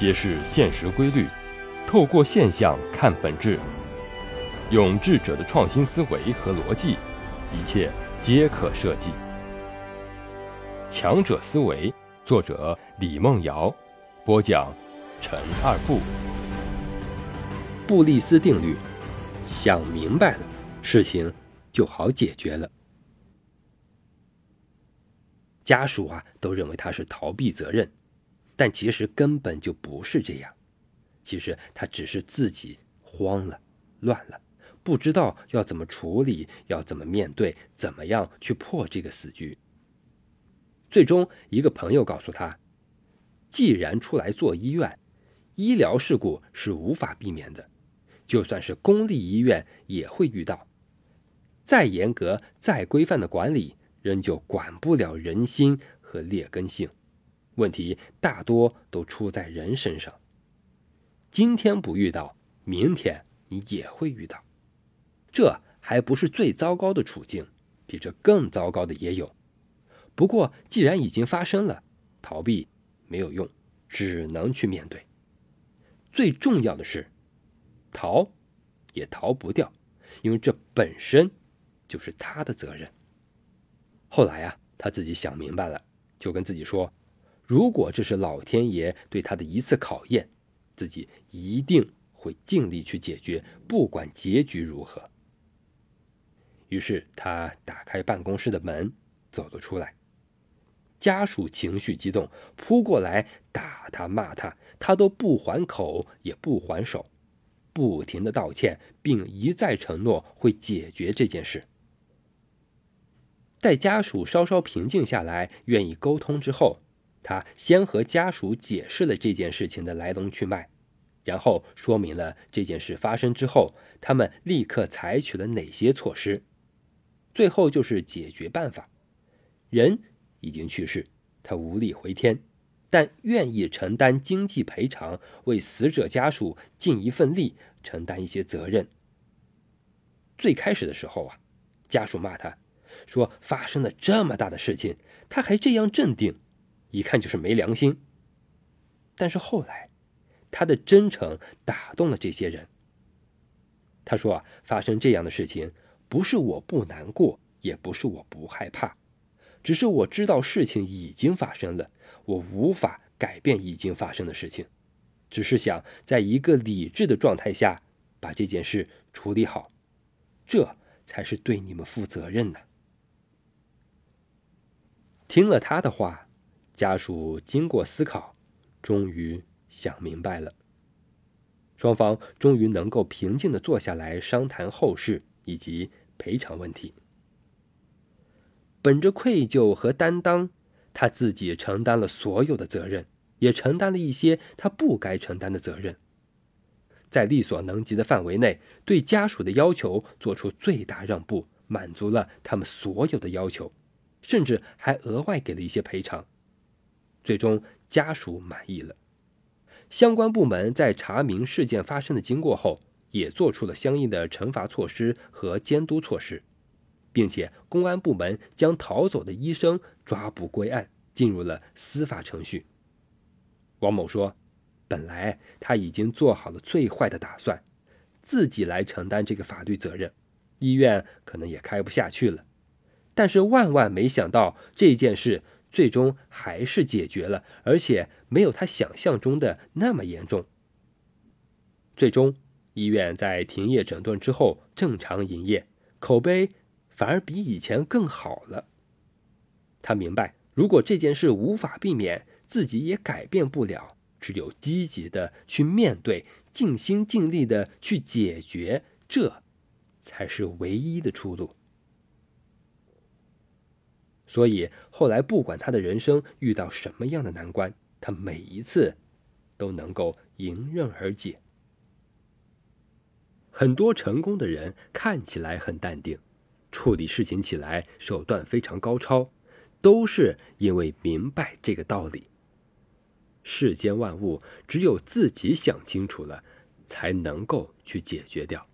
揭示现实规律，透过现象看本质，用智者的创新思维和逻辑，一切皆可设计。强者思维，作者李梦瑶，播讲陈二步。布利斯定律，想明白了，事情就好解决了。家属啊，都认为他是逃避责任，但其实根本就不是这样。其实他只是自己慌了、乱了，不知道要怎么处理，要怎么面对，怎么样去破这个死局。最终，一个朋友告诉他，既然出来做医院，医疗事故是无法避免的，就算是公立医院也会遇到。再严格、再规范的管理。仍旧管不了人心和劣根性，问题大多都出在人身上。今天不遇到，明天你也会遇到。这还不是最糟糕的处境，比这更糟糕的也有。不过既然已经发生了，逃避没有用，只能去面对。最重要的是，逃也逃不掉，因为这本身就是他的责任。后来啊，他自己想明白了，就跟自己说：“如果这是老天爷对他的一次考验，自己一定会尽力去解决，不管结局如何。”于是他打开办公室的门，走了出来。家属情绪激动，扑过来打他、骂他，他都不还口，也不还手，不停的道歉，并一再承诺会解决这件事。待家属稍稍平静下来，愿意沟通之后，他先和家属解释了这件事情的来龙去脉，然后说明了这件事发生之后，他们立刻采取了哪些措施。最后就是解决办法。人已经去世，他无力回天，但愿意承担经济赔偿，为死者家属尽一份力，承担一些责任。最开始的时候啊，家属骂他。说发生了这么大的事情，他还这样镇定，一看就是没良心。但是后来，他的真诚打动了这些人。他说啊，发生这样的事情，不是我不难过，也不是我不害怕，只是我知道事情已经发生了，我无法改变已经发生的事情，只是想在一个理智的状态下把这件事处理好，这才是对你们负责任呢。听了他的话，家属经过思考，终于想明白了。双方终于能够平静的坐下来商谈后事以及赔偿问题。本着愧疚和担当，他自己承担了所有的责任，也承担了一些他不该承担的责任。在力所能及的范围内，对家属的要求做出最大让步，满足了他们所有的要求。甚至还额外给了一些赔偿，最终家属满意了。相关部门在查明事件发生的经过后，也做出了相应的惩罚措施和监督措施，并且公安部门将逃走的医生抓捕归案，进入了司法程序。王某说：“本来他已经做好了最坏的打算，自己来承担这个法律责任，医院可能也开不下去了。”但是万万没想到，这件事最终还是解决了，而且没有他想象中的那么严重。最终，医院在停业整顿之后正常营业，口碑反而比以前更好了。他明白，如果这件事无法避免，自己也改变不了，只有积极的去面对，尽心尽力的去解决，这才是唯一的出路。所以后来，不管他的人生遇到什么样的难关，他每一次都能够迎刃而解。很多成功的人看起来很淡定，处理事情起来手段非常高超，都是因为明白这个道理：世间万物只有自己想清楚了，才能够去解决掉。